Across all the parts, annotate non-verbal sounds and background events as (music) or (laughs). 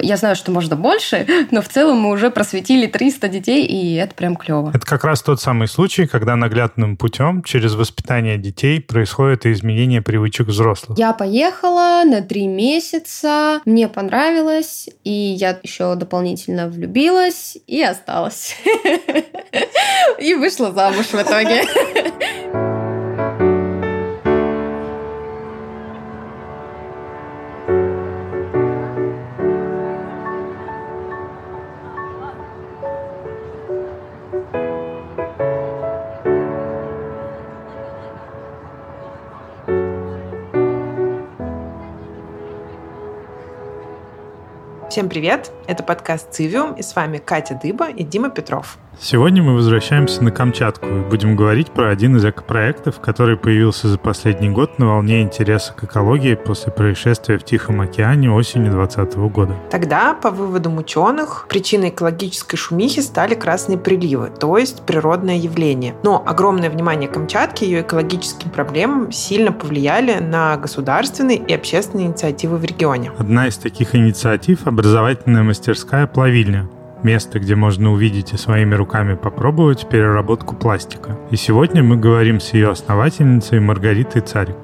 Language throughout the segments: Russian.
Я знаю, что можно больше, (laughs) но в целом мы уже просветили 300 детей, и это прям клево. Это как раз тот самый случай, когда наглядным путем через воспитание детей происходит изменение привычек взрослых. Я поехала на три месяца, мне понравилось, и я еще дополнительно влюбилась и осталась. (laughs) И вышла замуж в итоге. (laughs) Всем привет! Это подкаст «Цивиум» и с вами Катя Дыба и Дима Петров. Сегодня мы возвращаемся на Камчатку и будем говорить про один из экопроектов, который появился за последний год на волне интереса к экологии после происшествия в Тихом океане осенью 2020 года. Тогда, по выводам ученых, причиной экологической шумихи стали красные приливы, то есть природное явление. Но огромное внимание Камчатки и ее экологическим проблемам сильно повлияли на государственные и общественные инициативы в регионе. Одна из таких инициатив – образовательная мастерская «Плавильня», Место, где можно увидеть и своими руками попробовать переработку пластика. И сегодня мы говорим с ее основательницей Маргаритой Царик.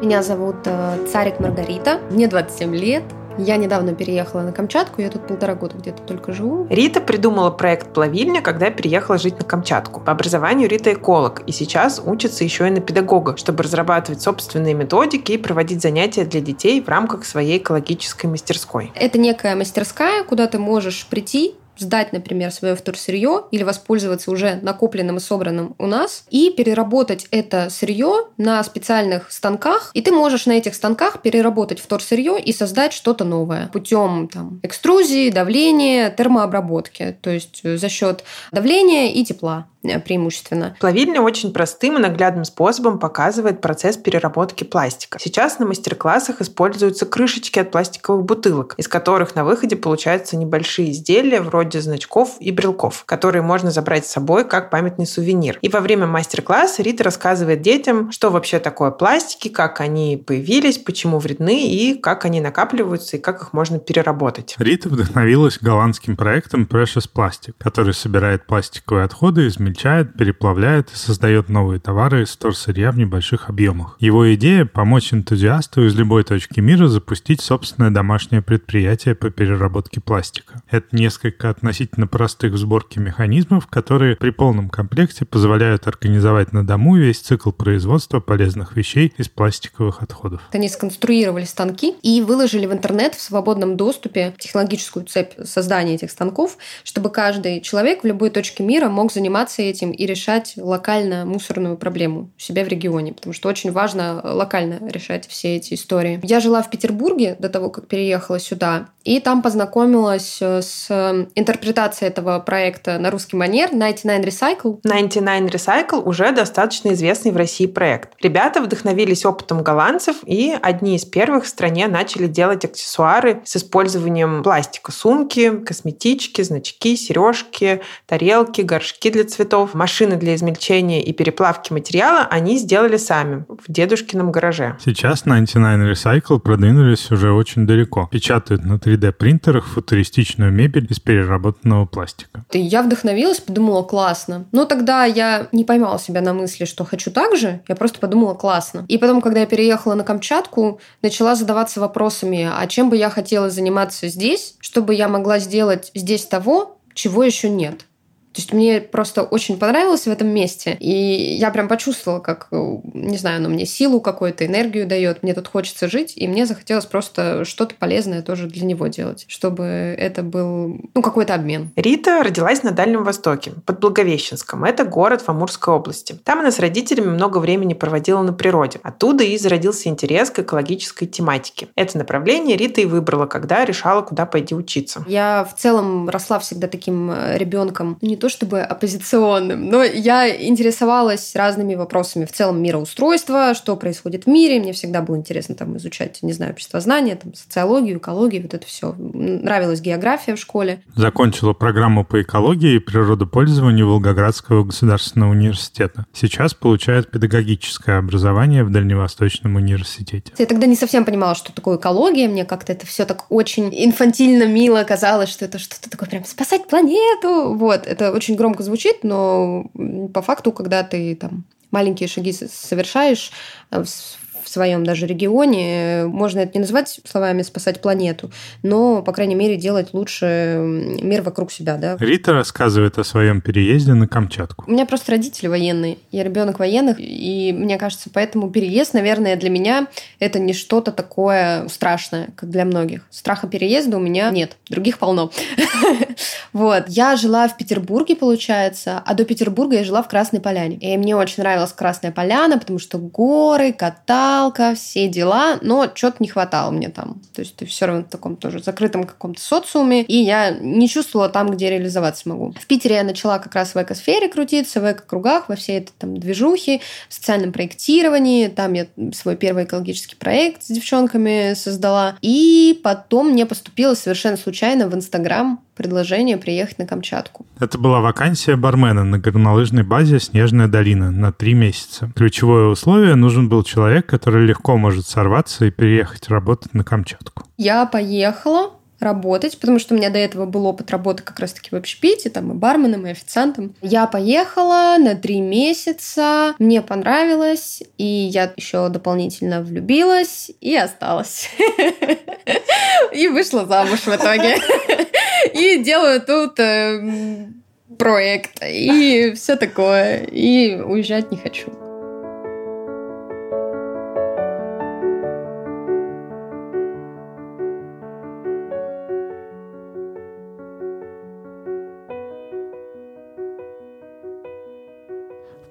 Меня зовут э, Царик Маргарита, мне 27 лет, я недавно переехала на Камчатку, я тут полтора года где-то только живу. Рита придумала проект «Плавильня», когда переехала жить на Камчатку. По образованию Рита эколог, и сейчас учится еще и на педагога, чтобы разрабатывать собственные методики и проводить занятия для детей в рамках своей экологической мастерской. Это некая мастерская, куда ты можешь прийти, сдать, например, свое вторсырье или воспользоваться уже накопленным и собранным у нас и переработать это сырье на специальных станках. И ты можешь на этих станках переработать вторсырье и создать что-то новое путем там, экструзии, давления, термообработки. То есть за счет давления и тепла. Э, преимущественно. Плавильня очень простым и наглядным способом показывает процесс переработки пластика. Сейчас на мастер-классах используются крышечки от пластиковых бутылок, из которых на выходе получаются небольшие изделия вроде значков и брелков, которые можно забрать с собой как памятный сувенир. И во время мастер-класса Рита рассказывает детям, что вообще такое пластики, как они появились, почему вредны и как они накапливаются и как их можно переработать. Рита вдохновилась голландским проектом Precious Plastic, который собирает пластиковые отходы из измельчает, переплавляет и создает новые товары из вторсырья в небольших объемах. Его идея – помочь энтузиасту из любой точки мира запустить собственное домашнее предприятие по переработке пластика. Это несколько относительно простых в сборке механизмов, которые при полном комплекте позволяют организовать на дому весь цикл производства полезных вещей из пластиковых отходов. Они сконструировали станки и выложили в интернет в свободном доступе технологическую цепь создания этих станков, чтобы каждый человек в любой точке мира мог заниматься заниматься этим и решать локально мусорную проблему у себя в регионе, потому что очень важно локально решать все эти истории. Я жила в Петербурге до того, как переехала сюда, и там познакомилась э, с интерпретацией этого проекта на русский манер 99 Recycle. 99 Recycle уже достаточно известный в России проект. Ребята вдохновились опытом голландцев и одни из первых в стране начали делать аксессуары с использованием пластика. Сумки, косметички, значки, сережки, тарелки, горшки для цветов машины для измельчения и переплавки материала они сделали сами в дедушкином гараже. Сейчас 99 Recycle продвинулись уже очень далеко. Печатают на 3D-принтерах футуристичную мебель из переработанного пластика. Я вдохновилась, подумала, классно. Но тогда я не поймала себя на мысли, что хочу так же. Я просто подумала, классно. И потом, когда я переехала на Камчатку, начала задаваться вопросами, а чем бы я хотела заниматься здесь, чтобы я могла сделать здесь того, чего еще нет. То есть мне просто очень понравилось в этом месте. И я прям почувствовала, как, не знаю, оно мне силу какую-то, энергию дает. Мне тут хочется жить, и мне захотелось просто что-то полезное тоже для него делать, чтобы это был, ну, какой-то обмен. Рита родилась на Дальнем Востоке, под Благовещенском. Это город в Амурской области. Там она с родителями много времени проводила на природе. Оттуда и зародился интерес к экологической тематике. Это направление Рита и выбрала, когда решала, куда пойти учиться. Я в целом росла всегда таким э, ребенком, не то чтобы оппозиционным, но я интересовалась разными вопросами в целом мироустройства, что происходит в мире. Мне всегда было интересно там изучать, не знаю, обществознание, там, социологию, экологию, вот это все. Нравилась география в школе. Закончила программу по экологии и природопользованию Волгоградского государственного университета. Сейчас получает педагогическое образование в Дальневосточном университете. Я тогда не совсем понимала, что такое экология. Мне как-то это все так очень инфантильно, мило казалось, что это что-то такое прям спасать планету. Вот, это очень громко звучит, но по факту, когда ты там маленькие шаги совершаешь э, своем даже регионе. Можно это не называть словами «спасать планету», но, по крайней мере, делать лучше мир вокруг себя. Да? Рита рассказывает о своем переезде на Камчатку. У меня просто родители военные. Я ребенок военных, и мне кажется, поэтому переезд, наверное, для меня это не что-то такое страшное, как для многих. Страха переезда у меня нет, других полно. (laughs) Вот. Я жила в Петербурге, получается, а до Петербурга я жила в Красной Поляне. И мне очень нравилась Красная Поляна, потому что горы, кота, социалка, все дела, но что-то не хватало мне там. То есть ты все равно в таком тоже закрытом каком-то социуме, и я не чувствовала там, где реализоваться могу. В Питере я начала как раз в экосфере крутиться, в эко-кругах, во всей этой там движухе, в социальном проектировании. Там я свой первый экологический проект с девчонками создала. И потом мне поступило совершенно случайно в Инстаграм предложение приехать на Камчатку. Это была вакансия бармена на горнолыжной базе «Снежная долина» на три месяца. Ключевое условие – нужен был человек, который легко может сорваться и переехать работать на Камчатку. Я поехала, работать, потому что у меня до этого был опыт работы как раз-таки в общепите, там и барменом, и официантом. Я поехала на три месяца, мне понравилось, и я еще дополнительно влюбилась и осталась. И вышла замуж в итоге. И делаю тут э, проект, и все такое. И уезжать не хочу.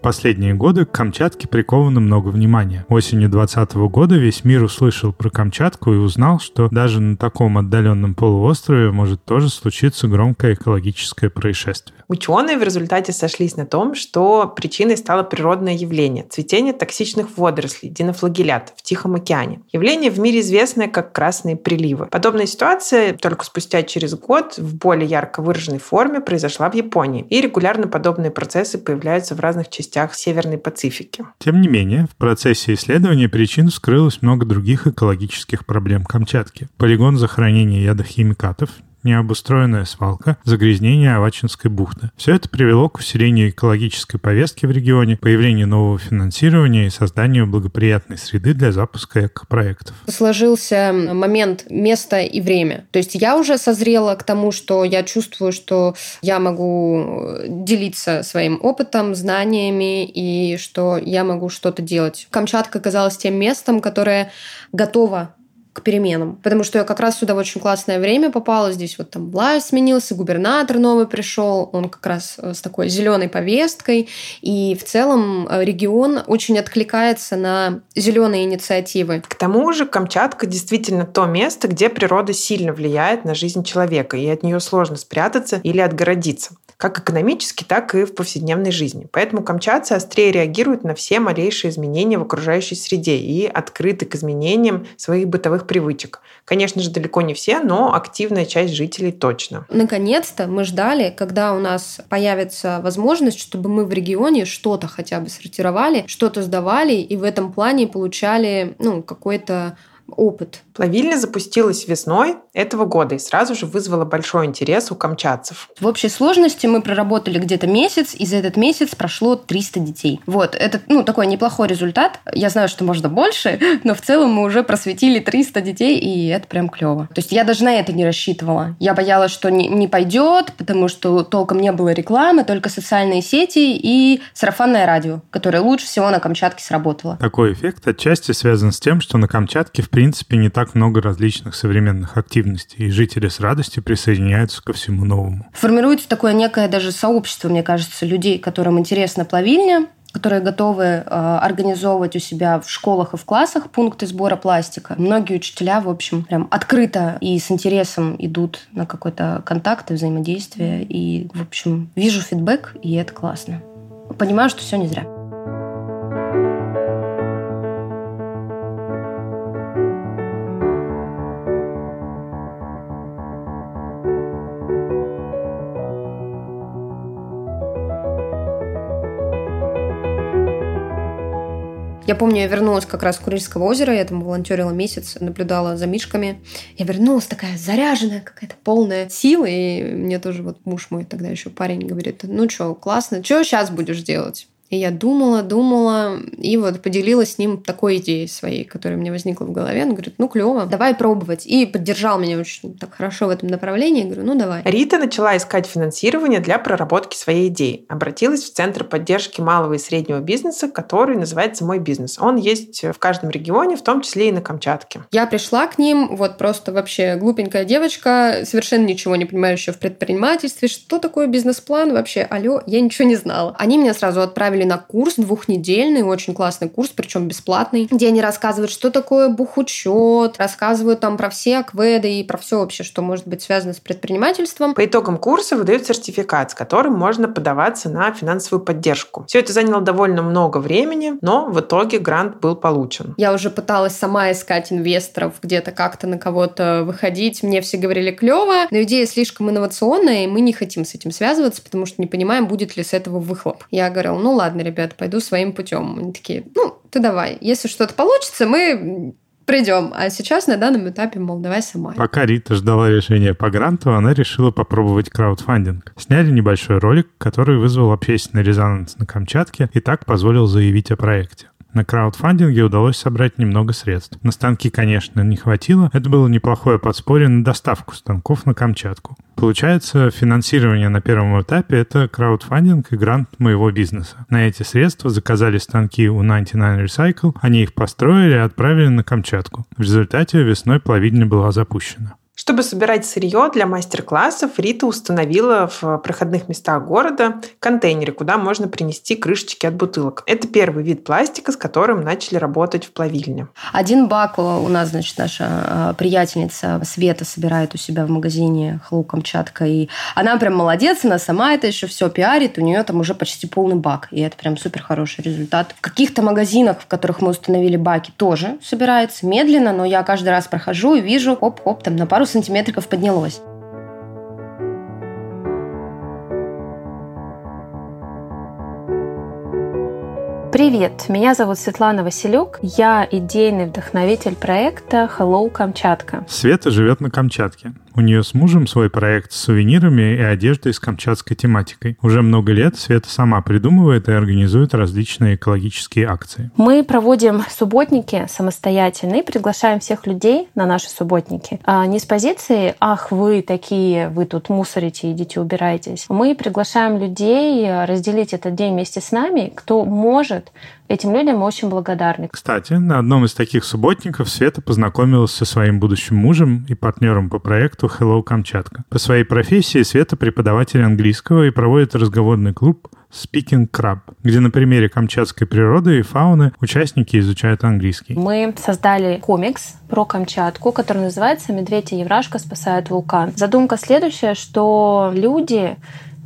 Последние годы к Камчатке приковано много внимания. Осенью 2020 года весь мир услышал про Камчатку и узнал, что даже на таком отдаленном полуострове может тоже случиться громкое экологическое происшествие. Ученые в результате сошлись на том, что причиной стало природное явление – цветение токсичных водорослей, динофлагелят в Тихом океане. Явление в мире известное как красные приливы. Подобная ситуация только спустя через год в более ярко выраженной форме произошла в Японии. И регулярно подобные процессы появляются в разных частях Северной Пацифики. Тем не менее, в процессе исследования причин вскрылось много других экологических проблем Камчатки. Полигон захоронения ядохимикатов, необустроенная свалка, загрязнение Авачинской бухты. Все это привело к усилению экологической повестки в регионе, появлению нового финансирования и созданию благоприятной среды для запуска экопроектов. Сложился момент место и время. То есть я уже созрела к тому, что я чувствую, что я могу делиться своим опытом, знаниями и что я могу что-то делать. Камчатка оказалась тем местом, которое готово к переменам. Потому что я как раз сюда в очень классное время попала. Здесь вот там власть сменился, губернатор новый пришел. Он как раз э, с такой зеленой повесткой. И в целом э, регион очень откликается на зеленые инициативы. К тому же Камчатка действительно то место, где природа сильно влияет на жизнь человека, и от нее сложно спрятаться или отгородиться как экономически, так и в повседневной жизни. Поэтому камчатцы острее реагируют на все малейшие изменения в окружающей среде и открыты к изменениям своих бытовых привычек. Конечно же, далеко не все, но активная часть жителей точно. Наконец-то мы ждали, когда у нас появится возможность, чтобы мы в регионе что-то хотя бы сортировали, что-то сдавали и в этом плане получали ну, какой-то опыт. Плавильня запустилась весной этого года и сразу же вызвала большой интерес у камчатцев. В общей сложности мы проработали где-то месяц, и за этот месяц прошло 300 детей. Вот, это ну, такой неплохой результат. Я знаю, что можно больше, (laughs) но в целом мы уже просветили 300 детей, и это прям клево. То есть я даже на это не рассчитывала. Я боялась, что не, не пойдет, потому что толком не было рекламы, только социальные сети и сарафанное радио, которое лучше всего на Камчатке сработало. Такой эффект отчасти связан с тем, что на Камчатке в принципе, не так много различных современных активностей, и жители с радостью присоединяются ко всему новому. Формируется такое некое даже сообщество, мне кажется, людей, которым интересна плавильня, которые готовы э, организовывать у себя в школах и в классах пункты сбора пластика. Многие учителя, в общем, прям открыто и с интересом идут на какой-то контакт и взаимодействие. И, в общем, вижу фидбэк, и это классно. Понимаю, что все не зря. Я помню, я вернулась как раз с Курильского озера, я там волонтерила месяц, наблюдала за мишками. Я вернулась такая заряженная, какая-то полная сила, и мне тоже вот муж мой тогда еще парень говорит, ну что, классно, что сейчас будешь делать? И я думала, думала, и вот поделилась с ним такой идеей своей, которая мне возникла в голове. Он говорит, ну, клево, давай пробовать. И поддержал меня очень так хорошо в этом направлении. Я говорю, ну, давай. Рита начала искать финансирование для проработки своей идеи. Обратилась в Центр поддержки малого и среднего бизнеса, который называется «Мой бизнес». Он есть в каждом регионе, в том числе и на Камчатке. Я пришла к ним, вот просто вообще глупенькая девочка, совершенно ничего не понимающая в предпринимательстве. Что такое бизнес-план вообще? Алло, я ничего не знала. Они меня сразу отправили отправили на курс двухнедельный, очень классный курс, причем бесплатный, где они рассказывают, что такое бухучет, рассказывают там про все акведы и про все вообще, что может быть связано с предпринимательством. По итогам курса выдают сертификат, с которым можно подаваться на финансовую поддержку. Все это заняло довольно много времени, но в итоге грант был получен. Я уже пыталась сама искать инвесторов, где-то как-то на кого-то выходить. Мне все говорили клево, но идея слишком инновационная, и мы не хотим с этим связываться, потому что не понимаем, будет ли с этого выхлоп. Я говорила, ну ладно, ладно, ребят, пойду своим путем. Они такие, ну, ты давай, если что-то получится, мы придем. А сейчас на данном этапе, мол, давай сама. Пока Рита ждала решения по гранту, она решила попробовать краудфандинг. Сняли небольшой ролик, который вызвал общественный резонанс на Камчатке и так позволил заявить о проекте. На краудфандинге удалось собрать немного средств. На станки, конечно, не хватило. Это было неплохое подспорье на доставку станков на Камчатку. Получается, финансирование на первом этапе — это краудфандинг и грант моего бизнеса. На эти средства заказали станки у 99 Recycle, они их построили и отправили на Камчатку. В результате весной плавильня была запущена. Чтобы собирать сырье для мастер-классов, Рита установила в проходных местах города контейнеры, куда можно принести крышечки от бутылок. Это первый вид пластика, с которым начали работать в плавильне. Один бак у нас, значит, наша а, приятельница Света собирает у себя в магазине Hello Камчатка. И она прям молодец, она сама это еще все пиарит. У нее там уже почти полный бак. И это прям супер хороший результат. В каких-то магазинах, в которых мы установили баки, тоже собирается медленно, но я каждый раз прохожу и вижу, оп-оп, там на пару сантиметриков поднялось. Привет, меня зовут Светлана Василюк. Я идейный вдохновитель проекта Hello Камчатка. Света живет на Камчатке. У нее с мужем свой проект с сувенирами и одеждой с камчатской тематикой. Уже много лет Света сама придумывает и организует различные экологические акции. Мы проводим субботники самостоятельно и приглашаем всех людей на наши субботники. А не с позиции «Ах, вы такие, вы тут мусорите, идите убирайтесь». Мы приглашаем людей разделить этот день вместе с нами, кто может Этим людям мы очень благодарны. Кстати, на одном из таких субботников Света познакомилась со своим будущим мужем и партнером по проекту Hello Камчатка. По своей профессии Света преподаватель английского и проводит разговорный клуб Speaking Crab, где на примере камчатской природы и фауны участники изучают английский. Мы создали комикс про Камчатку, который называется «Медведь и Еврашка спасают вулкан». Задумка следующая, что люди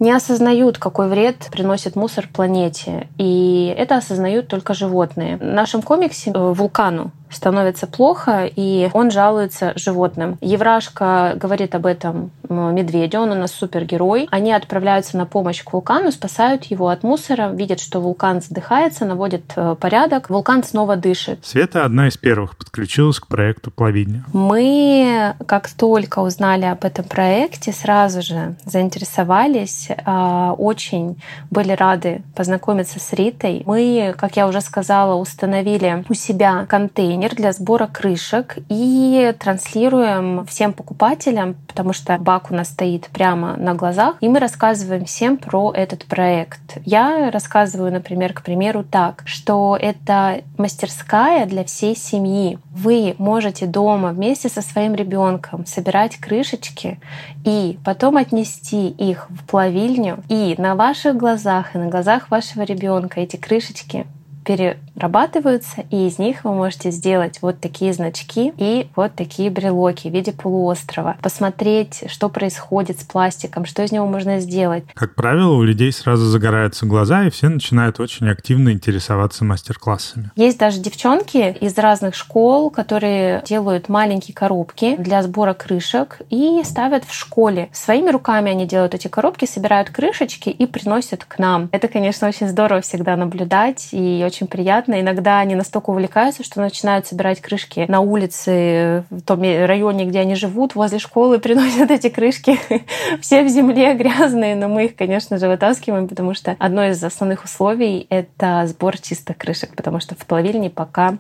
не осознают, какой вред приносит мусор планете. И это осознают только животные. В нашем комиксе э, вулкану становится плохо, и он жалуется животным. Еврашка говорит об этом медведю, он у нас супергерой. Они отправляются на помощь к вулкану, спасают его от мусора, видят, что вулкан задыхается, наводят э, порядок, вулкан снова дышит. Света одна из первых подключилась к проекту «Плавильня». Мы, как только узнали об этом проекте, сразу же заинтересовались, э, очень были рады познакомиться с Ритой. Мы, как я уже сказала, установили у себя контейнер контейнер для сбора крышек и транслируем всем покупателям, потому что бак у нас стоит прямо на глазах, и мы рассказываем всем про этот проект. Я рассказываю, например, к примеру, так, что это мастерская для всей семьи. Вы можете дома вместе со своим ребенком собирать крышечки и потом отнести их в плавильню, и на ваших глазах и на глазах вашего ребенка эти крышечки перерабатываются, и из них вы можете сделать вот такие значки и вот такие брелоки в виде полуострова. Посмотреть, что происходит с пластиком, что из него можно сделать. Как правило, у людей сразу загораются глаза, и все начинают очень активно интересоваться мастер-классами. Есть даже девчонки из разных школ, которые делают маленькие коробки для сбора крышек и ставят в школе. Своими руками они делают эти коробки, собирают крышечки и приносят к нам. Это, конечно, очень здорово всегда наблюдать и очень приятно. Иногда они настолько увлекаются, что начинают собирать крышки на улице, в том районе, где они живут, возле школы, (laughs) приносят эти крышки. (laughs) Все в земле грязные, но мы их, конечно же, вытаскиваем, потому что одно из основных условий — это сбор чистых крышек, потому что в плавильне пока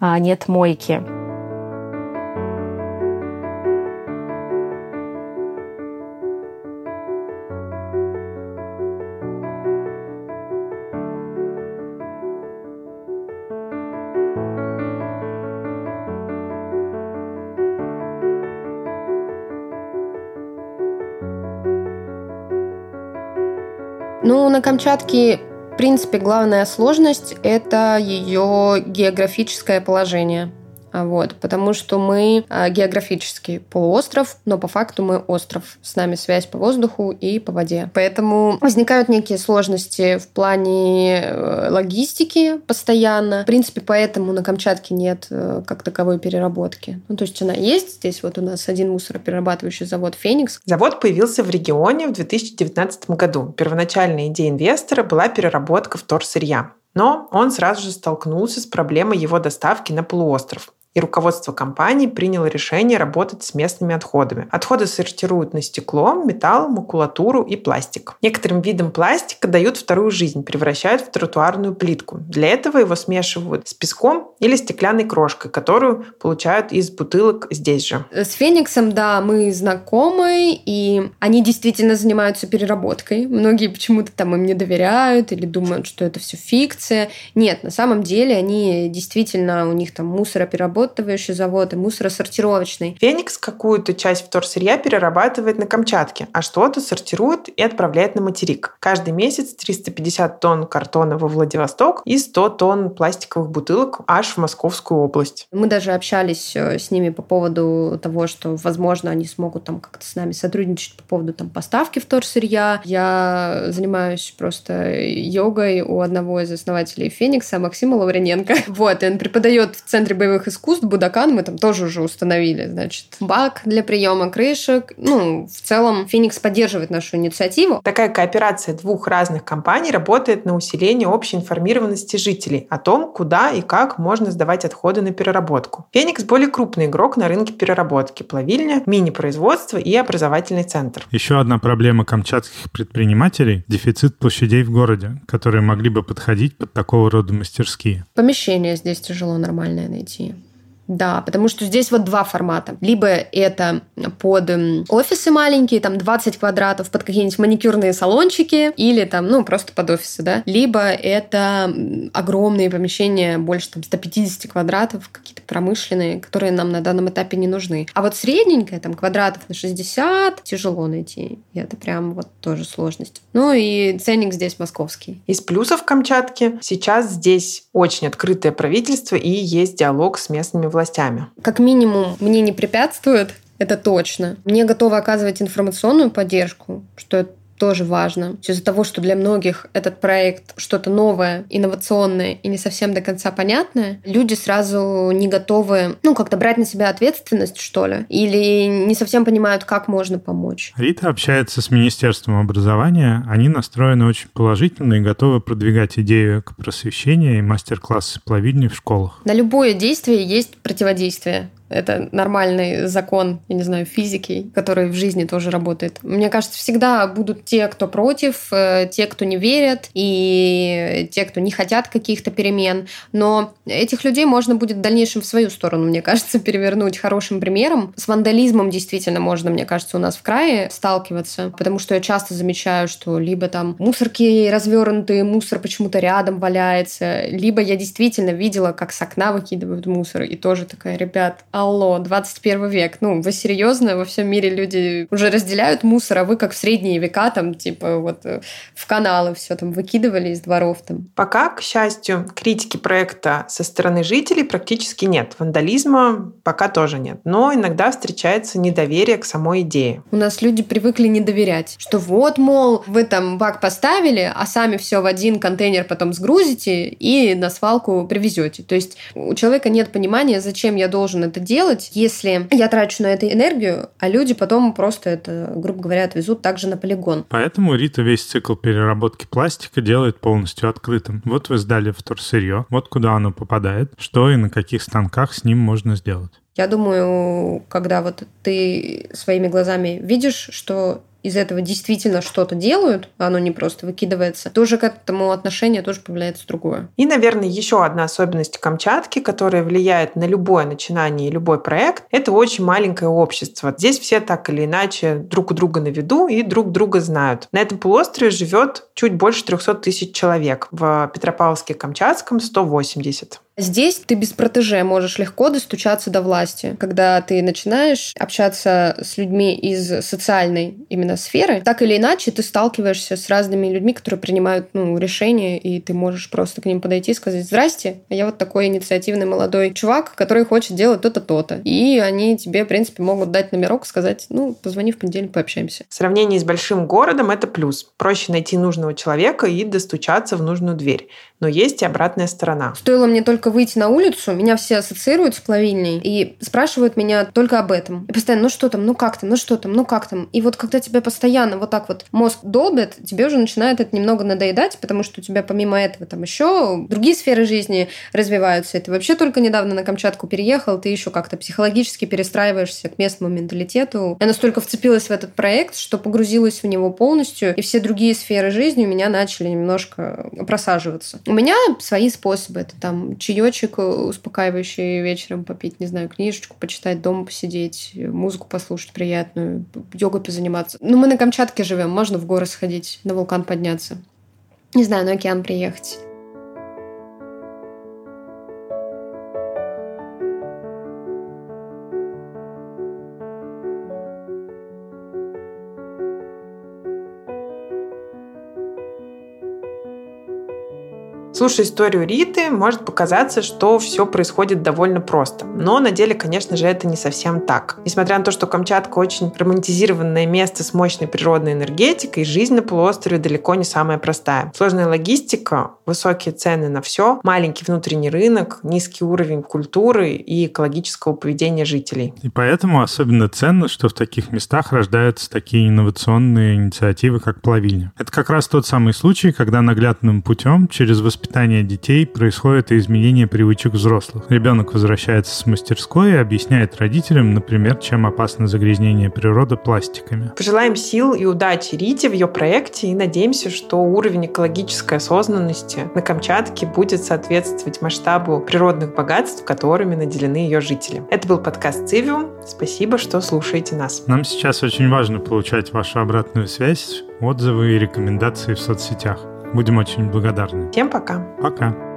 а, нет мойки. Ну, на Камчатке, в принципе, главная сложность – это ее географическое положение – вот, потому что мы а, географически полуостров, но по факту мы остров. С нами связь по воздуху и по воде. Поэтому возникают некие сложности в плане э, логистики постоянно. В принципе, поэтому на Камчатке нет э, как таковой переработки. Ну, то есть она есть. Здесь вот у нас один мусороперерабатывающий завод «Феникс». Завод появился в регионе в 2019 году. Первоначальная идея инвестора была переработка вторсырья. Но он сразу же столкнулся с проблемой его доставки на полуостров и руководство компании приняло решение работать с местными отходами. Отходы сортируют на стекло, металл, макулатуру и пластик. Некоторым видам пластика дают вторую жизнь, превращают в тротуарную плитку. Для этого его смешивают с песком или стеклянной крошкой, которую получают из бутылок здесь же. С Фениксом, да, мы знакомы, и они действительно занимаются переработкой. Многие почему-то там им не доверяют или думают, что это все фикция. Нет, на самом деле они действительно, у них там мусоропереработка перерабатывающий завод и мусоросортировочный. Феникс какую-то часть вторсырья перерабатывает на Камчатке, а что-то сортирует и отправляет на материк. Каждый месяц 350 тонн картона во Владивосток и 100 тонн пластиковых бутылок аж в Московскую область. Мы даже общались э, с ними по поводу того, что, возможно, они смогут там как-то с нами сотрудничать по поводу там поставки вторсырья. Я занимаюсь просто йогой у одного из основателей Феникса, Максима Лаврененко. (laughs) Вот, и он преподает в Центре боевых искусств искусств Будакан мы там тоже уже установили, значит, бак для приема крышек. Ну, в целом, Феникс поддерживает нашу инициативу. Такая кооперация двух разных компаний работает на усиление общей информированности жителей о том, куда и как можно сдавать отходы на переработку. Феникс более крупный игрок на рынке переработки, плавильня, мини-производство и образовательный центр. Еще одна проблема камчатских предпринимателей – дефицит площадей в городе, которые могли бы подходить под такого рода мастерские. Помещение здесь тяжело нормальное найти. Да, потому что здесь вот два формата. Либо это под офисы маленькие, там 20 квадратов, под какие-нибудь маникюрные салончики, или там, ну, просто под офисы, да. Либо это огромные помещения, больше там 150 квадратов, какие-то промышленные, которые нам на данном этапе не нужны. А вот средненькое, там, квадратов на 60, тяжело найти. И это прям вот тоже сложность. Ну и ценник здесь московский. Из плюсов Камчатки сейчас здесь очень открытое правительство и есть диалог с местными властями? Как минимум, мне не препятствует, это точно. Мне готовы оказывать информационную поддержку, что тоже важно. Из-за того, что для многих этот проект что-то новое, инновационное и не совсем до конца понятное, люди сразу не готовы, ну, как-то брать на себя ответственность, что ли, или не совсем понимают, как можно помочь. Рита общается с Министерством образования. Они настроены очень положительно и готовы продвигать идею к просвещению и мастер-классы плавильни в школах. На любое действие есть противодействие Это нормальный закон, я не знаю, физики, который в жизни тоже работает. Мне кажется, всегда будут те, кто против, э, те, кто не верят, и те, кто не хотят каких-то перемен. Но этих людей можно будет в дальнейшем в свою сторону, мне кажется, (laughs) перевернуть хорошим примером. С вандализмом действительно можно, мне кажется, у нас в крае сталкиваться, потому что я часто замечаю, что либо там мусорки развернутые, мусор почему-то рядом валяется, либо я действительно видела, как с окна выкидывают мусор, и тоже такая, ребят, алло, 21 век, ну, вы серьезно, во всем мире люди уже разделяют мусор, а вы как в средние века там, типа, вот э, в каналы все там выкидывали из дворов там. Пока, к счастью, критики проекта со стороны жителей практически нет. Вандализма пока тоже нет. Но иногда встречается недоверие к самой идее. У нас люди привыкли не доверять, что вот, мол, вы там бак поставили, а сами все в один контейнер потом сгрузите и на свалку привезете. То есть у человека нет понимания, зачем я должен это делать, если я трачу на это энергию, а люди потом просто это, грубо говоря, отвезут также на полигон. Поэтому Рита весь цикл переработки пластика делает полностью открытым. Вот вы сдали вторсырье, вот куда оно попадает, что и на каких станках с ним можно сделать. Я думаю, когда вот ты своими глазами видишь, что из этого действительно что-то делают, оно не просто выкидывается, тоже к этому отношение тоже появляется другое. И, наверное, еще одна особенность Камчатки, которая влияет на любое начинание и любой проект, это очень маленькое общество. Здесь все так или иначе друг у друга на виду и друг друга знают. На этом полуострове живет чуть больше 300 тысяч человек. В Петропавловске-Камчатском 180. Здесь ты без протеже можешь легко достучаться до власти. Когда ты начинаешь общаться с людьми из социальной именно сферы, так или иначе ты сталкиваешься с разными людьми, которые принимают ну, решения, и ты можешь просто к ним подойти и сказать «Здрасте, я вот такой инициативный молодой чувак, который хочет делать то-то, то-то». И они тебе, в принципе, могут дать номерок, сказать «Ну, позвони в понедельник, пообщаемся». В сравнении с большим городом это плюс. Проще найти нужного человека и достучаться в нужную дверь. Но есть и обратная сторона. Стоило мне только выйти на улицу, меня все ассоциируют с плавильней и спрашивают меня только об этом. И постоянно, ну что там, ну как там, ну что там, ну как там. И вот когда тебя постоянно вот так вот мозг долбит, тебе уже начинает это немного надоедать, потому что у тебя помимо этого там еще другие сферы жизни развиваются. И ты вообще только недавно на Камчатку переехал, ты еще как-то психологически перестраиваешься к местному менталитету. Я настолько вцепилась в этот проект, что погрузилась в него полностью, и все другие сферы жизни у меня начали немножко просаживаться. У меня свои способы. Это там чаечек успокаивающий вечером попить, не знаю, книжечку почитать, дома посидеть, музыку послушать приятную, йогой позаниматься. Ну, мы на Камчатке живем, можно в горы сходить, на вулкан подняться. Не знаю, на океан приехать. Слушая историю Риты, может показаться, что все происходит довольно просто. Но на деле, конечно же, это не совсем так. Несмотря на то, что Камчатка очень романтизированное место с мощной природной энергетикой, жизнь на полуострове далеко не самая простая. Сложная логистика, высокие цены на все, маленький внутренний рынок, низкий уровень культуры и экологического поведения жителей. И поэтому особенно ценно, что в таких местах рождаются такие инновационные инициативы, как плавильня. Это как раз тот самый случай, когда наглядным путем через воспитание воспитания детей происходит и изменение привычек взрослых. Ребенок возвращается с мастерской и объясняет родителям, например, чем опасно загрязнение природы пластиками. Пожелаем сил и удачи Рите в ее проекте и надеемся, что уровень экологической осознанности на Камчатке будет соответствовать масштабу природных богатств, которыми наделены ее жители. Это был подкаст «Цивиум». Спасибо, что слушаете нас. Нам сейчас очень важно получать вашу обратную связь, отзывы и рекомендации в соцсетях. Будем очень благодарны. Всем пока. Пока.